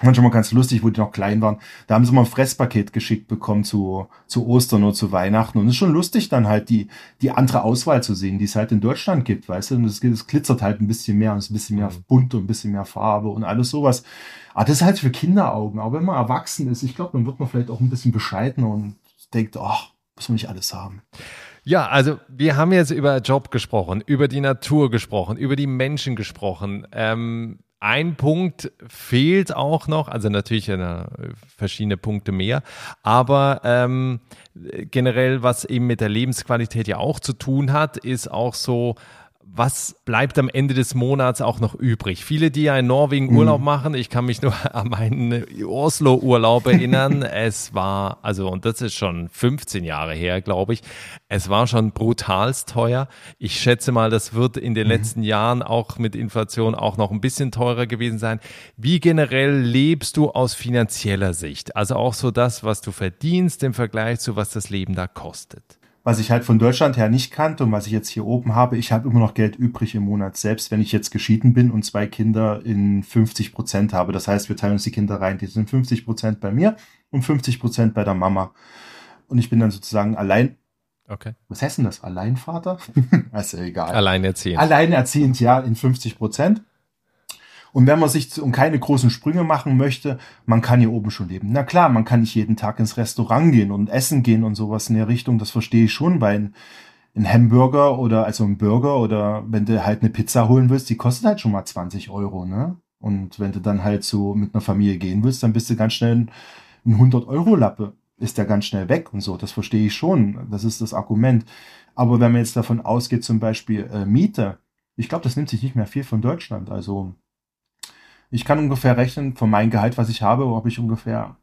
Manchmal ganz lustig, wo die noch klein waren. Da haben sie mal ein Fresspaket geschickt bekommen zu, zu Ostern oder zu Weihnachten. Und es ist schon lustig, dann halt die, die andere Auswahl zu sehen, die es halt in Deutschland gibt, weißt du? Und es, es glitzert halt ein bisschen mehr und es ist ein bisschen mehr Mhm. bunt und ein bisschen mehr Farbe und alles sowas. Aber das ist halt für Kinderaugen. Aber wenn man erwachsen ist, ich glaube, dann wird man vielleicht auch ein bisschen bescheidener und denkt, ach, muss man nicht alles haben. Ja, also wir haben jetzt über Job gesprochen, über die Natur gesprochen, über die Menschen gesprochen. Ähm, ein Punkt fehlt auch noch, also natürlich äh, verschiedene Punkte mehr, aber ähm, generell, was eben mit der Lebensqualität ja auch zu tun hat, ist auch so, was bleibt am Ende des Monats auch noch übrig? Viele, die ja in Norwegen Mhm. Urlaub machen, ich kann mich nur an meinen Oslo-Urlaub erinnern. es war, also, und das ist schon 15 Jahre her, glaube ich, es war schon brutalst teuer. Ich schätze mal, das wird in Mhm. den letzten Jahren auch mit Inflation auch noch ein bisschen teurer gewesen sein. Wie generell lebst du aus finanzieller Sicht? Also auch so das, was du verdienst im Vergleich zu was das Leben da kostet. Was ich halt von Deutschland her nicht kannte und was ich jetzt hier oben habe, ich habe immer noch Geld übrig im Monat, selbst wenn ich jetzt geschieden bin und zwei Kinder in 50 Prozent habe. Das heißt, wir teilen uns die Kinder rein. Die sind 50 Prozent bei mir und 50 Prozent bei der Mama. Und ich bin dann sozusagen allein, Okay. was heißt denn das? Alleinvater? ist ja egal. Alleinerziehend. Alleinerziehend, ja, in 50 Prozent. Und wenn man sich um keine großen Sprünge machen möchte, man kann hier oben schon leben. Na klar, man kann nicht jeden Tag ins Restaurant gehen und essen gehen und sowas in der Richtung. Das verstehe ich schon, weil ein, Hamburger oder also ein Burger oder wenn du halt eine Pizza holen willst, die kostet halt schon mal 20 Euro, ne? Und wenn du dann halt so mit einer Familie gehen willst, dann bist du ganz schnell ein ein 100 Euro Lappe. Ist der ganz schnell weg und so. Das verstehe ich schon. Das ist das Argument. Aber wenn man jetzt davon ausgeht, zum Beispiel äh, Miete, ich glaube, das nimmt sich nicht mehr viel von Deutschland. Also ich kann ungefähr rechnen, von meinem Gehalt, was ich habe, habe ich ungefähr,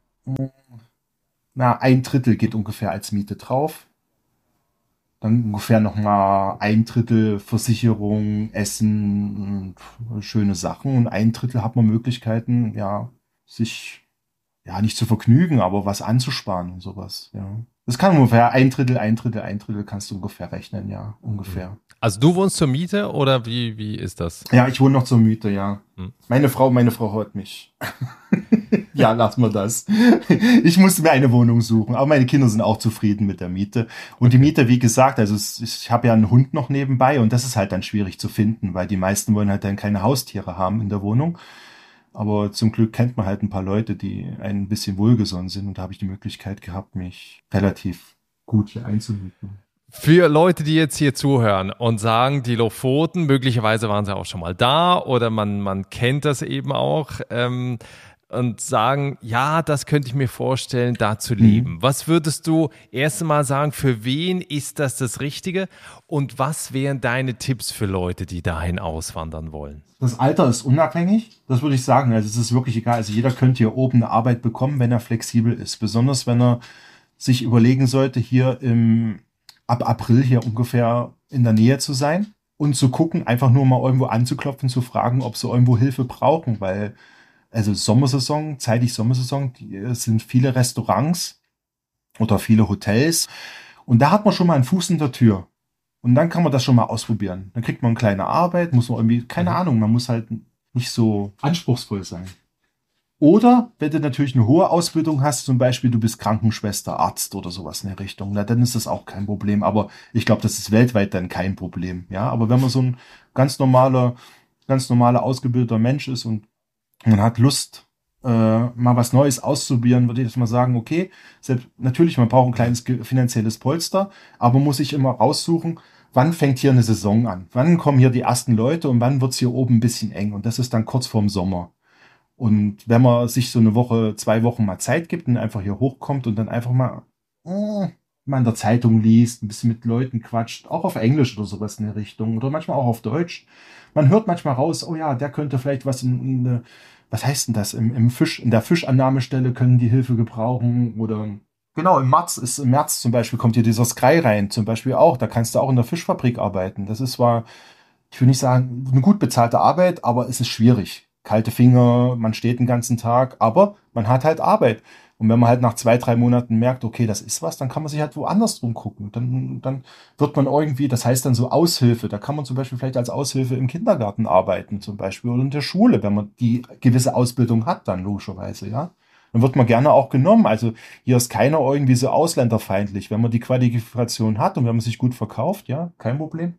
na, ein Drittel geht ungefähr als Miete drauf. Dann ungefähr noch mal ein Drittel Versicherung, Essen und schöne Sachen. Und ein Drittel hat man Möglichkeiten, ja, sich, ja, nicht zu vergnügen, aber was anzusparen und sowas, ja. Das kann ungefähr ein Drittel, ein Drittel, ein Drittel kannst du ungefähr rechnen, ja, ungefähr. Also du wohnst zur Miete oder wie, wie ist das? Ja, ich wohne noch zur Miete, ja. Hm. Meine Frau, meine Frau hört mich. ja, lass mal das. Ich musste mir eine Wohnung suchen, aber meine Kinder sind auch zufrieden mit der Miete. Und die Miete, wie gesagt, also ich habe ja einen Hund noch nebenbei und das ist halt dann schwierig zu finden, weil die meisten wollen halt dann keine Haustiere haben in der Wohnung. Aber zum Glück kennt man halt ein paar Leute, die ein bisschen wohlgesonnen sind und da habe ich die Möglichkeit gehabt, mich relativ gut hier einzumieten. Für Leute, die jetzt hier zuhören und sagen, die Lofoten, möglicherweise waren sie auch schon mal da oder man, man kennt das eben auch. Ähm, und sagen, ja, das könnte ich mir vorstellen, da zu leben. Mhm. Was würdest du erst einmal sagen, für wen ist das das Richtige und was wären deine Tipps für Leute, die dahin auswandern wollen? Das Alter ist unabhängig, das würde ich sagen. Also es ist wirklich egal. Also jeder könnte hier oben eine Arbeit bekommen, wenn er flexibel ist. Besonders wenn er sich überlegen sollte, hier im, ab April hier ungefähr in der Nähe zu sein und zu gucken, einfach nur mal irgendwo anzuklopfen, zu fragen, ob sie irgendwo Hilfe brauchen, weil also Sommersaison, zeitig Sommersaison, die, sind viele Restaurants oder viele Hotels und da hat man schon mal einen Fuß in der Tür. Und dann kann man das schon mal ausprobieren. Dann kriegt man eine kleine Arbeit, muss man irgendwie, keine mhm. Ahnung, man muss halt nicht so anspruchsvoll sein. Oder wenn du natürlich eine hohe Ausbildung hast, zum Beispiel du bist Krankenschwester, Arzt oder sowas in der Richtung, na, dann ist das auch kein Problem. Aber ich glaube, das ist weltweit dann kein Problem. Ja, aber wenn man so ein ganz normaler, ganz normaler ausgebildeter Mensch ist und man hat Lust, äh, mal was Neues auszuprobieren, würde ich jetzt mal sagen, okay, selbst, natürlich, man braucht ein kleines finanzielles Polster, aber muss sich immer raussuchen, wann fängt hier eine Saison an? Wann kommen hier die ersten Leute und wann wird's hier oben ein bisschen eng? Und das ist dann kurz vorm Sommer. Und wenn man sich so eine Woche, zwei Wochen mal Zeit gibt und einfach hier hochkommt und dann einfach mal, äh, mal in der Zeitung liest, ein bisschen mit Leuten quatscht, auch auf Englisch oder sowas in der Richtung oder manchmal auch auf Deutsch. Man hört manchmal raus, oh ja, der könnte vielleicht was in, in was heißt denn das, im, im Fisch, in der Fischannahmestelle können die Hilfe gebrauchen oder Genau, im März ist im März zum Beispiel kommt hier dieser Sky rein, zum Beispiel auch. Da kannst du auch in der Fischfabrik arbeiten. Das ist zwar, ich will nicht sagen, eine gut bezahlte Arbeit, aber es ist schwierig kalte Finger, man steht den ganzen Tag, aber man hat halt Arbeit. Und wenn man halt nach zwei, drei Monaten merkt, okay, das ist was, dann kann man sich halt woanders drum gucken. Dann, dann wird man irgendwie, das heißt dann so Aushilfe. Da kann man zum Beispiel vielleicht als Aushilfe im Kindergarten arbeiten, zum Beispiel, oder in der Schule, wenn man die gewisse Ausbildung hat, dann logischerweise, ja. Dann wird man gerne auch genommen. Also hier ist keiner irgendwie so ausländerfeindlich. Wenn man die Qualifikation hat und wenn man sich gut verkauft, ja, kein Problem.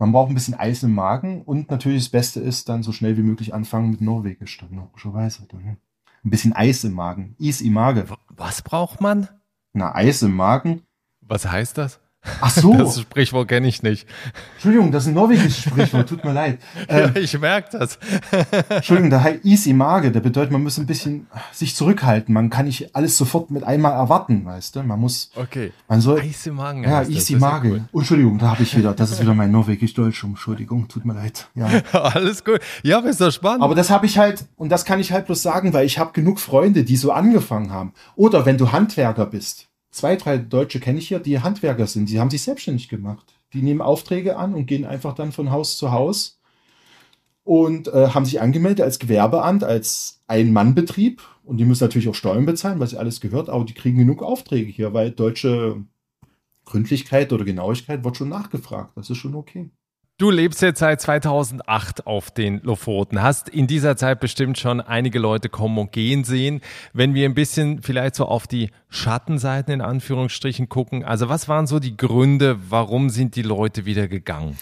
Man braucht ein bisschen Eis im Magen und natürlich das Beste ist dann so schnell wie möglich anfangen mit Norwegisch, dann logischerweise. Dann, ein bisschen Eis im Magen. Is im Magen. Was braucht man? Na, Eis im Magen. Was heißt das? Ach so. Das Sprichwort kenne ich nicht. Entschuldigung, das ist ein norwegisches Sprichwort, tut mir leid. Ähm, ja, ich merke das. Entschuldigung, der heißt easy Mage, der bedeutet, man muss ein bisschen sich zurückhalten. Man kann nicht alles sofort mit einmal erwarten, weißt du? Man muss. Okay. Man soll. Easy Magen. Ja, easy Mage. Ja oh, Entschuldigung, da habe ich wieder. Das ist wieder mein norwegisch-deutsch. Entschuldigung, tut mir leid. Ja. alles gut. Ja, aber ist doch spannend. Aber das habe ich halt, und das kann ich halt bloß sagen, weil ich habe genug Freunde, die so angefangen haben. Oder wenn du Handwerker bist zwei, drei Deutsche kenne ich hier, die Handwerker sind. Die haben sich selbstständig gemacht. Die nehmen Aufträge an und gehen einfach dann von Haus zu Haus und äh, haben sich angemeldet als Gewerbeamt, als Ein-Mann-Betrieb. Und die müssen natürlich auch Steuern bezahlen, sie alles gehört, aber die kriegen genug Aufträge hier, weil deutsche Gründlichkeit oder Genauigkeit wird schon nachgefragt. Das ist schon okay. Du lebst jetzt seit 2008 auf den Lofoten, hast in dieser Zeit bestimmt schon einige Leute kommen und gehen sehen. Wenn wir ein bisschen vielleicht so auf die Schattenseiten in Anführungsstrichen gucken, also was waren so die Gründe, warum sind die Leute wieder gegangen?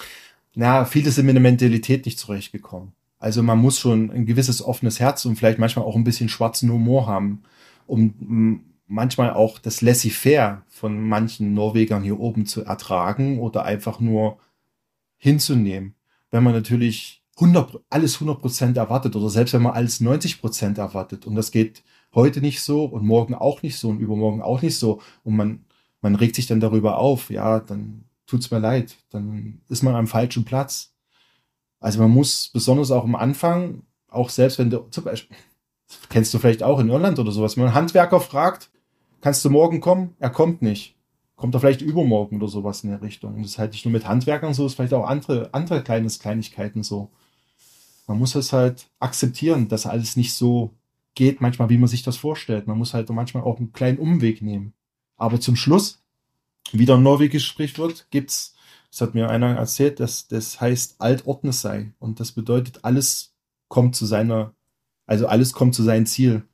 Na, viele sind mit der Mentalität nicht zurechtgekommen. Also man muss schon ein gewisses offenes Herz und vielleicht manchmal auch ein bisschen schwarzen Humor haben, um manchmal auch das Laissez-faire von manchen Norwegern hier oben zu ertragen oder einfach nur hinzunehmen. Wenn man natürlich 100, alles 100 Prozent erwartet oder selbst wenn man alles 90 Prozent erwartet und das geht heute nicht so und morgen auch nicht so und übermorgen auch nicht so und man, man regt sich dann darüber auf, ja, dann tut's mir leid, dann ist man am falschen Platz. Also man muss besonders auch am Anfang, auch selbst wenn du, zum Beispiel, kennst du vielleicht auch in Irland oder sowas, wenn man einen Handwerker fragt, kannst du morgen kommen? Er kommt nicht kommt er vielleicht übermorgen oder sowas in der Richtung. Und das ist halt nicht nur mit Handwerkern so, es ist vielleicht auch andere, andere kleines Kleinigkeiten so. Man muss es halt akzeptieren, dass alles nicht so geht, manchmal, wie man sich das vorstellt. Man muss halt manchmal auch einen kleinen Umweg nehmen. Aber zum Schluss, wieder ein norwegisches Sprichwort, gibt's, das hat mir einer erzählt, dass das heißt Altordne sei. Und das bedeutet, alles kommt zu seiner, also alles kommt zu seinem Ziel.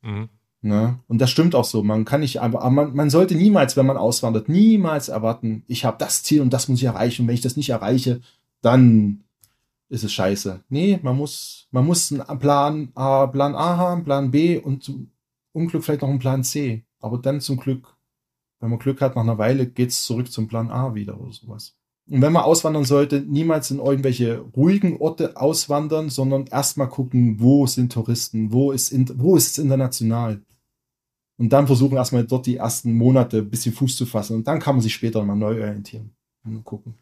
Mhm. Ne? Und das stimmt auch so. Man kann nicht, aber man, man sollte niemals, wenn man auswandert, niemals erwarten, ich habe das Ziel und das muss ich erreichen. Und wenn ich das nicht erreiche, dann ist es scheiße. Nee, man muss, man muss einen Plan A, Plan A haben, Plan B und zum Unglück vielleicht noch einen Plan C. Aber dann zum Glück, wenn man Glück hat, nach einer Weile geht's zurück zum Plan A wieder oder sowas. Und wenn man auswandern sollte, niemals in irgendwelche ruhigen Orte auswandern, sondern erstmal gucken, wo sind Touristen, wo ist, in, wo ist es international. Und dann versuchen erstmal dort die ersten Monate ein bisschen Fuß zu fassen. Und dann kann man sich später mal neu orientieren und gucken.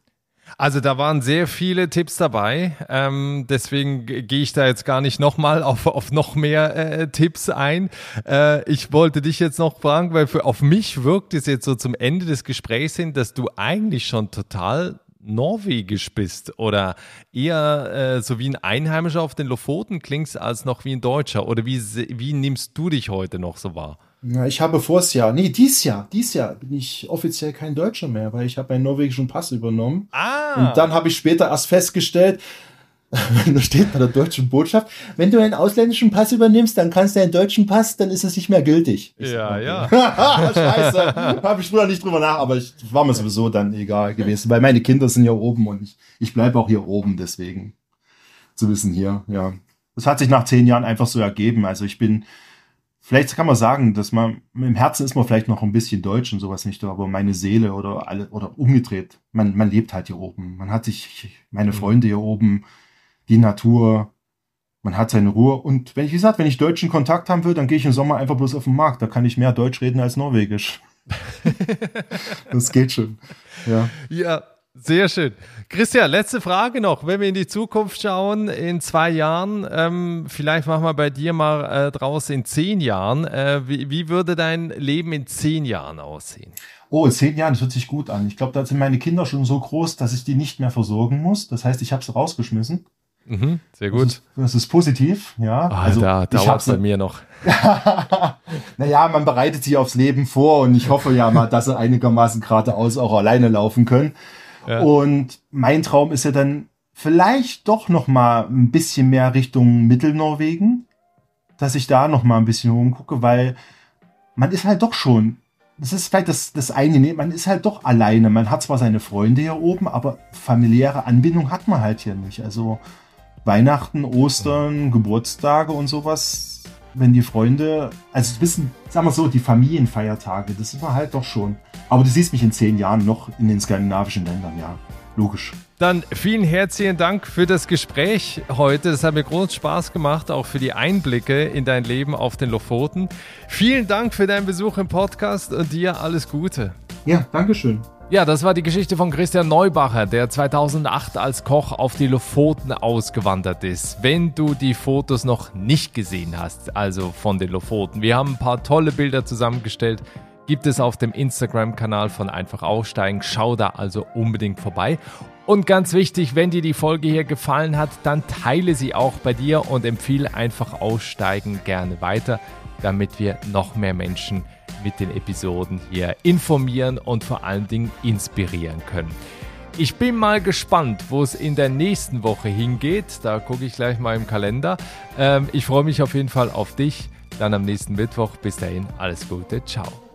Also da waren sehr viele Tipps dabei. Ähm, deswegen gehe ich da jetzt gar nicht nochmal auf, auf noch mehr äh, Tipps ein. Äh, ich wollte dich jetzt noch fragen, weil für, auf mich wirkt es jetzt so zum Ende des Gesprächs hin, dass du eigentlich schon total norwegisch bist oder eher äh, so wie ein Einheimischer auf den Lofoten klingst als noch wie ein Deutscher. Oder wie, wie nimmst du dich heute noch so wahr? Ja, ich habe vors Jahr, nee, dies Jahr, dies Jahr bin ich offiziell kein Deutscher mehr, weil ich habe einen norwegischen Pass übernommen. Ah. Und dann habe ich später erst festgestellt, da steht bei der deutschen Botschaft, wenn du einen ausländischen Pass übernimmst, dann kannst du einen deutschen Pass, dann ist es nicht mehr gültig. Ich ja, ja. Scheiße, habe ich früher nicht drüber nach, aber ich war mir sowieso dann egal gewesen, weil meine Kinder sind ja oben und ich, ich bleibe auch hier oben, deswegen zu wissen hier, ja. Das hat sich nach zehn Jahren einfach so ergeben. Also ich bin vielleicht kann man sagen, dass man im Herzen ist man vielleicht noch ein bisschen deutsch und sowas nicht, aber meine Seele oder alle oder umgedreht, man, man lebt halt hier oben. Man hat sich, meine mhm. Freunde hier oben, die Natur, man hat seine Ruhe. Und wenn ich, wie gesagt, wenn ich deutschen Kontakt haben will, dann gehe ich im Sommer einfach bloß auf den Markt. Da kann ich mehr Deutsch reden als Norwegisch. das geht schon. Ja. Ja, sehr schön. Christian, letzte Frage noch. Wenn wir in die Zukunft schauen, in zwei Jahren, ähm, vielleicht machen wir bei dir mal äh, draus in zehn Jahren. Äh, wie, wie, würde dein Leben in zehn Jahren aussehen? Oh, in zehn Jahren, das hört sich gut an. Ich glaube, da sind meine Kinder schon so groß, dass ich die nicht mehr versorgen muss. Das heißt, ich habe sie rausgeschmissen. Mhm, sehr gut. Das ist, das ist positiv, ja. Oh, also da dauert es bei mir noch. naja, man bereitet sich aufs Leben vor und ich hoffe ja mal, dass sie einigermaßen geradeaus auch alleine laufen können. Und mein Traum ist ja dann vielleicht doch noch mal ein bisschen mehr Richtung Mittelnorwegen, dass ich da noch mal ein bisschen rumgucke, weil man ist halt doch schon, das ist vielleicht das, das eine, man ist halt doch alleine. Man hat zwar seine Freunde hier oben, aber familiäre Anbindung hat man halt hier nicht. Also Weihnachten, Ostern, Geburtstage und sowas wenn die Freunde, also wissen, sagen wir so, die Familienfeiertage, das ist man halt doch schon. Aber du siehst mich in zehn Jahren noch in den skandinavischen Ländern, ja. Logisch. Dann vielen herzlichen Dank für das Gespräch heute. Das hat mir großen Spaß gemacht, auch für die Einblicke in dein Leben auf den Lofoten. Vielen Dank für deinen Besuch im Podcast und dir alles Gute. Ja, Dankeschön. Ja, das war die Geschichte von Christian Neubacher, der 2008 als Koch auf die Lofoten ausgewandert ist. Wenn du die Fotos noch nicht gesehen hast, also von den Lofoten, wir haben ein paar tolle Bilder zusammengestellt, gibt es auf dem Instagram-Kanal von Einfach Aussteigen. Schau da also unbedingt vorbei. Und ganz wichtig, wenn dir die Folge hier gefallen hat, dann teile sie auch bei dir und empfehle Einfach Aussteigen gerne weiter, damit wir noch mehr Menschen mit den Episoden hier informieren und vor allen Dingen inspirieren können. Ich bin mal gespannt, wo es in der nächsten Woche hingeht. Da gucke ich gleich mal im Kalender. Ähm, ich freue mich auf jeden Fall auf dich. Dann am nächsten Mittwoch. Bis dahin, alles Gute. Ciao.